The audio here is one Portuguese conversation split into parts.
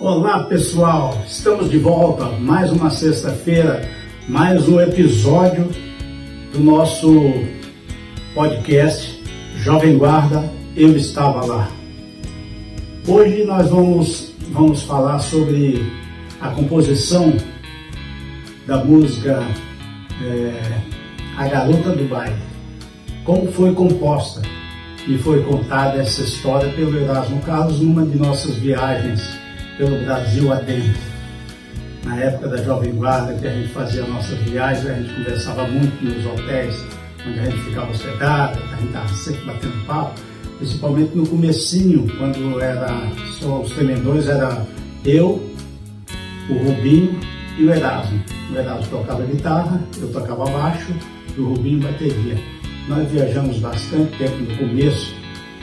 Olá pessoal, estamos de volta. Mais uma sexta-feira, mais um episódio do nosso podcast Jovem Guarda. Eu Estava Lá. Hoje nós vamos, vamos falar sobre a composição da música é, A Garota do Baile, como foi composta e foi contada essa história pelo Erasmo Carlos numa de nossas viagens pelo Brasil adentro. Na época da Jovem Guarda, que a gente fazia nossas viagens, a gente conversava muito nos hotéis onde a gente ficava hospedado, a gente estava sempre batendo papo, principalmente no comecinho, quando era só os tremendões, era eu, o Rubinho e o Erasmo. O Erasmo tocava guitarra, eu tocava baixo e o Rubinho bateria. Nós viajamos bastante tempo no começo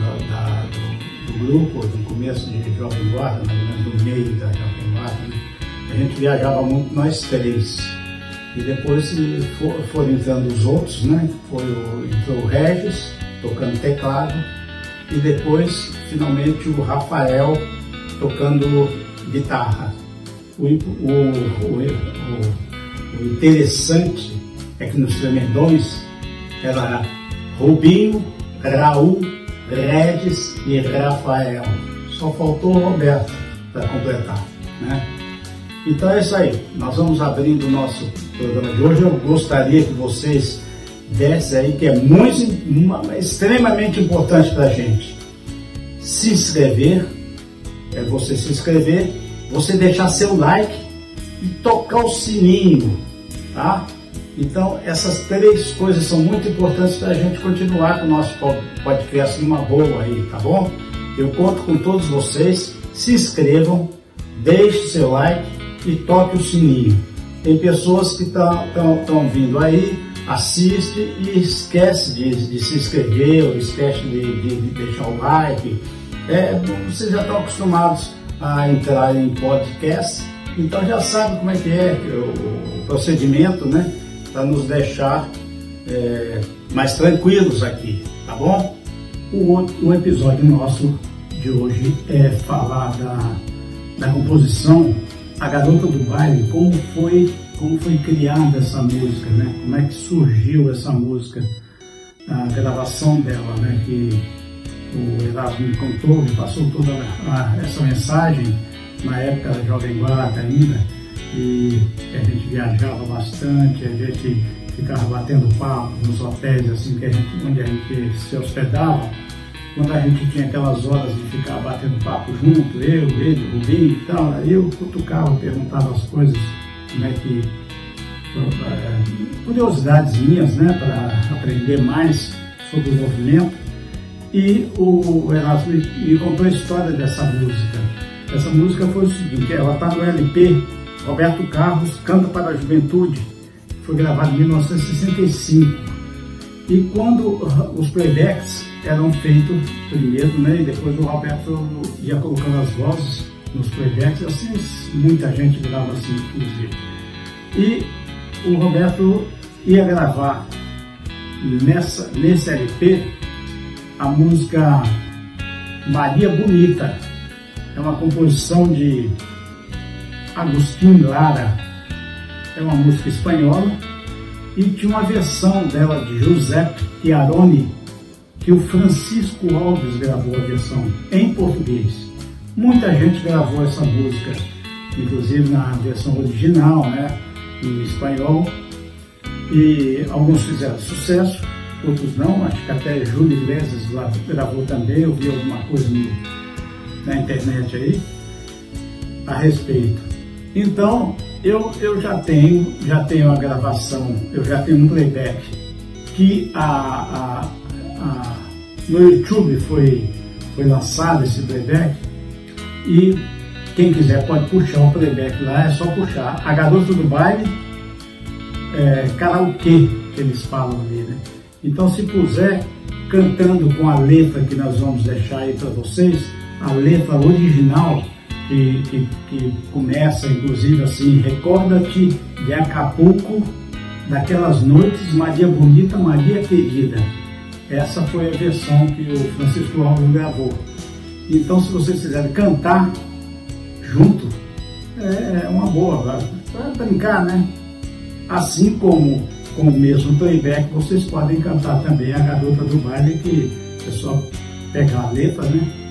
da, da, do, do, grupo, no começo de Jovem Guarda, mais ou menos no meio da Jovem Guarda. A gente viajava muito nós três. E depois for, foram entrando os outros, né? Foi o, entrou o Regis, tocando teclado, e depois, finalmente, o Rafael tocando guitarra. O, o, o interessante é que nos tremendões era Rubinho, Raul, Regis e Rafael. Só faltou o Roberto para completar, né? Então é isso aí. Nós vamos abrindo o nosso programa de hoje. Eu gostaria que vocês dessem aí, que é muito, uma, extremamente importante para a gente. Se inscrever, é você se inscrever, você deixar seu like e tocar o sininho, tá? Então, essas três coisas são muito importantes para a gente continuar com o nosso podcast numa boa aí, tá bom? Eu conto com todos vocês. Se inscrevam, deixe seu like e toque o sininho. Tem pessoas que estão vindo aí, assiste e esquece de, de se inscrever ou esquece de, de, de deixar o like. É, vocês já estão acostumados a entrar em podcast, então já sabe como é que é o, o procedimento, né? Para nos deixar é, mais tranquilos aqui, tá bom? O, o episódio nosso de hoje é falar da, da composição A Garota do Baile, como foi, como foi criada essa música, né? Como é que surgiu essa música, a gravação dela, né? Que o Erasmo me contou, me passou toda a, essa mensagem na época da Jovem Guarda ainda e a gente viajava bastante, a gente ficava batendo papo nos hotéis assim que a gente, onde a gente se hospedava. Quando a gente tinha aquelas horas de ficar batendo papo junto, eu, ele, Rubinho e tal, aí eu cutucava, perguntava as coisas, como é que. Eh, curiosidades minhas, né, para aprender mais sobre o movimento. E o Erasmo me contou a história dessa música. Essa música foi o seguinte, ela está no LP Roberto Carlos Canta para a Juventude, foi gravado em 1965. E quando os playbacks eram feitos primeiro, né, e depois o Roberto ia colocando as vozes nos playbacks, assim muita gente grava assim, inclusive. E o Roberto ia gravar nessa, nesse LP a música Maria Bonita. É uma composição de Agostinho Lara. É uma música espanhola e tinha uma versão dela de Giuseppe Chiaroni que o Francisco Alves gravou a versão em português. Muita gente gravou essa música, inclusive na versão original, né, em espanhol. E alguns fizeram sucesso, outros não. Acho que até Júlio Iglesias gravou também. Eu vi alguma coisa no, na internet aí a respeito. Então, eu, eu já tenho, já tenho a gravação, eu já tenho um playback que a, a, a, no YouTube foi, foi lançado esse playback e quem quiser pode puxar o playback lá, é só puxar. A Garota do Baile, é, karaokê, que eles falam ali, né? Então, se puser cantando com a letra que nós vamos deixar aí para vocês, a letra original, que, que, que começa inclusive assim, recorda-te de Acapulco, daquelas noites, Maria Bonita, Maria Querida. Essa foi a versão que o Francisco Alves gravou. Então, se vocês quiserem cantar junto é, é uma boa, para brincar, né? Assim como com o mesmo playback, vocês podem cantar também a Garota do Baile, que é só pegar a letra, né?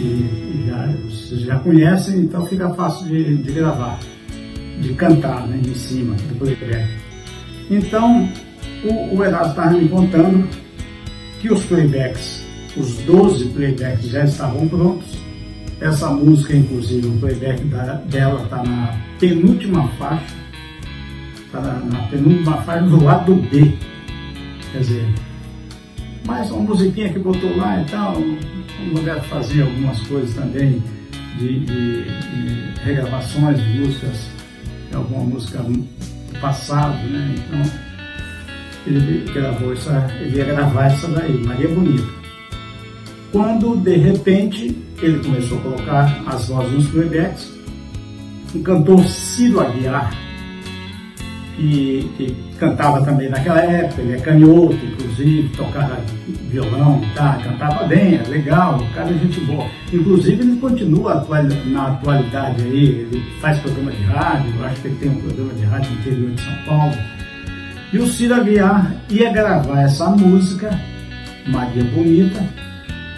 E já, vocês já conhecem, então fica fácil de, de gravar, de cantar né, em cima do playback. Então, o, o Erasmo estava me contando que os playbacks, os 12 playbacks já estavam prontos. Essa música, inclusive, o playback da, dela está na penúltima faixa, está na, na, penúltima faixa do lado B. Quer dizer, mais uma musiquinha que botou lá e tal, um lugar fazer algumas coisas também de, de, de regravações de músicas, alguma música do passado, né? Então, ele gravou essa, ele ia gravar essa daí, Maria Bonita. Quando de repente ele começou a colocar as vozes nos playbacks, um cantor Ciro Aguiar, que, que, cantava também naquela época, ele é canhoto, inclusive, tocava violão, tá, cantava bem, é legal, o cara é gente boa. Inclusive ele continua atual, na atualidade aí, ele faz programa de rádio, eu acho que ele tem um programa de rádio no interior de São Paulo e o Ciro Aguiar ia gravar essa música, Maria Bonita.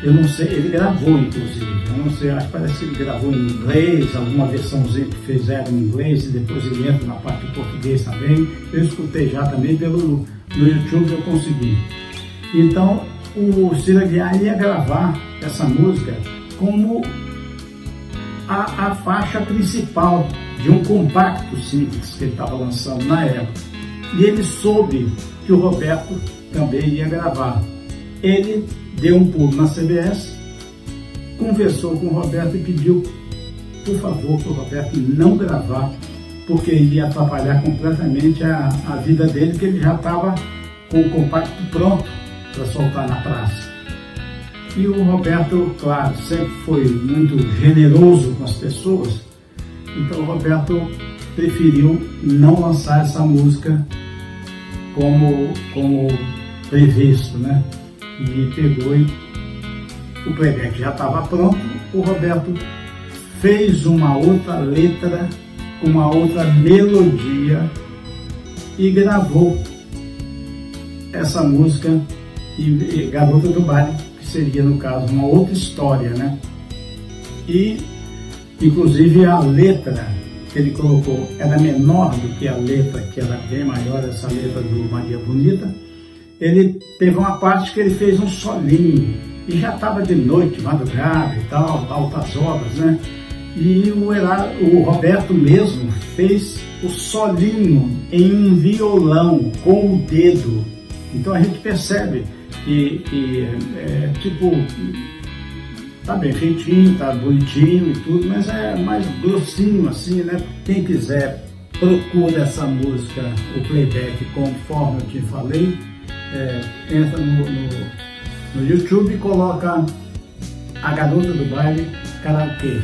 Eu não sei, ele gravou inclusive, não sei, acho que parece que ele gravou em inglês, alguma versãozinha que fizeram em inglês e depois ele entra na parte de português também. Eu escutei já também pelo no YouTube eu consegui. Então o Ciro Aguiar ia gravar essa música como a, a faixa principal de um compacto simples que ele estava lançando na época e ele soube que o Roberto também ia gravar. Ele deu um pulo na CBS, conversou com o Roberto e pediu, por favor, para o Roberto não gravar, porque ia atrapalhar completamente a, a vida dele, que ele já estava com o compacto pronto para soltar na praça. E o Roberto, claro, sempre foi muito generoso com as pessoas, então o Roberto preferiu não lançar essa música como, como previsto, né? E pegou e o playback já estava pronto, o Roberto fez uma outra letra, uma outra melodia e gravou essa música e, e Garota do Baile, que seria no caso uma outra história, né? E inclusive a letra que ele colocou era menor do que a letra, que era bem maior, essa letra do Maria Bonita, ele teve uma parte que ele fez um solinho, e já estava de noite, madrugada e tal, altas horas, né? E o, o Roberto mesmo fez o solinho em um violão com o dedo. Então a gente percebe que, que é, tipo tá bem feitinho, tá bonitinho e tudo, mas é mais grossinho assim, né? Quem quiser, procura essa música, o playback, conforme eu te falei, é, entra no, no, no, YouTube coloca a garota do baile karaokê.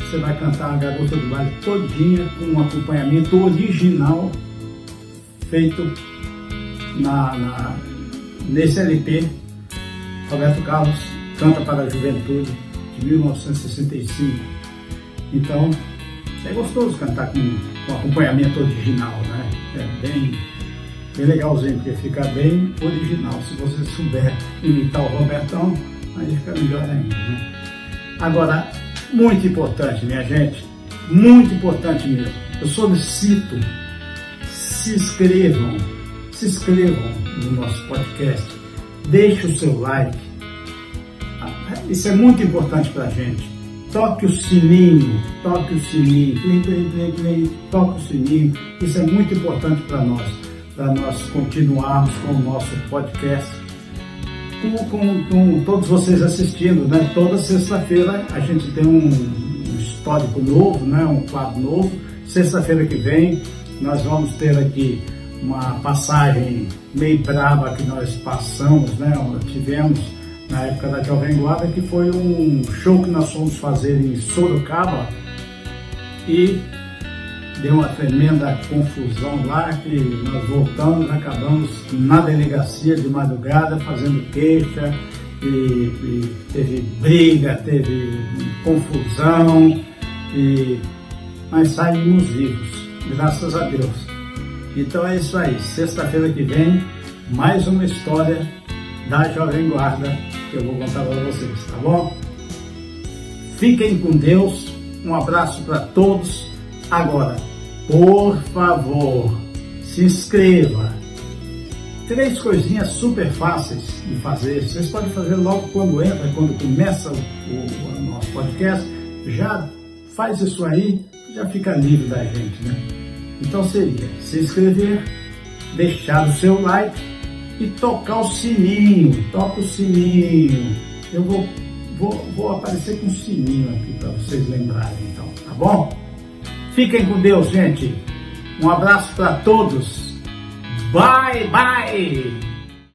Você vai cantar a garota do baile todinha com um acompanhamento original feito na, na nesse LP Roberto Carlos Canta para a Juventude, de 1965. Então, é gostoso cantar com, com acompanhamento original, né? É bem, bem legalzinho, porque fica bem original. Se você souber imitar o Robertão, aí fica melhor ainda, né? Agora, muito importante, minha gente, muito importante mesmo. Eu solicito, se inscrevam, se inscrevam no nosso podcast, deixe o seu like, isso é muito importante para a gente. Toque o sininho, toque o sininho, toque o sininho. Isso é muito importante para nós, para nós continuarmos com o nosso podcast. Com, com, com, todos vocês assistindo, né? Toda sexta-feira a gente tem um, um histórico novo, né? Um quadro novo. Sexta-feira que vem nós vamos ter aqui uma passagem meio brava que nós passamos, né? Tivemos na época da Jovem Guarda, que foi um show que nós fomos fazer em Sorocaba e deu uma tremenda confusão lá, que nós voltamos, acabamos na delegacia de madrugada fazendo queixa, e, e teve briga, teve confusão, E, mas saímos vivos, graças a Deus. Então é isso aí. Sexta-feira que vem, mais uma história da Jovem Guarda que eu vou contar para vocês, tá bom? Fiquem com Deus. Um abraço para todos. Agora, por favor, se inscreva. Três coisinhas super fáceis de fazer. Vocês podem fazer logo quando entra, quando começa o, o, nosso podcast. Já faz isso aí, já fica livre da gente, né? Então seria se inscrever, deixar o seu like e tocar o sininho. Toca o sininho. Eu vou, vou, vou aparecer com o sininho aqui para vocês lembrarem, então, tá bom? Fiquem com Deus, gente. Um abraço para todos. Bye, bye!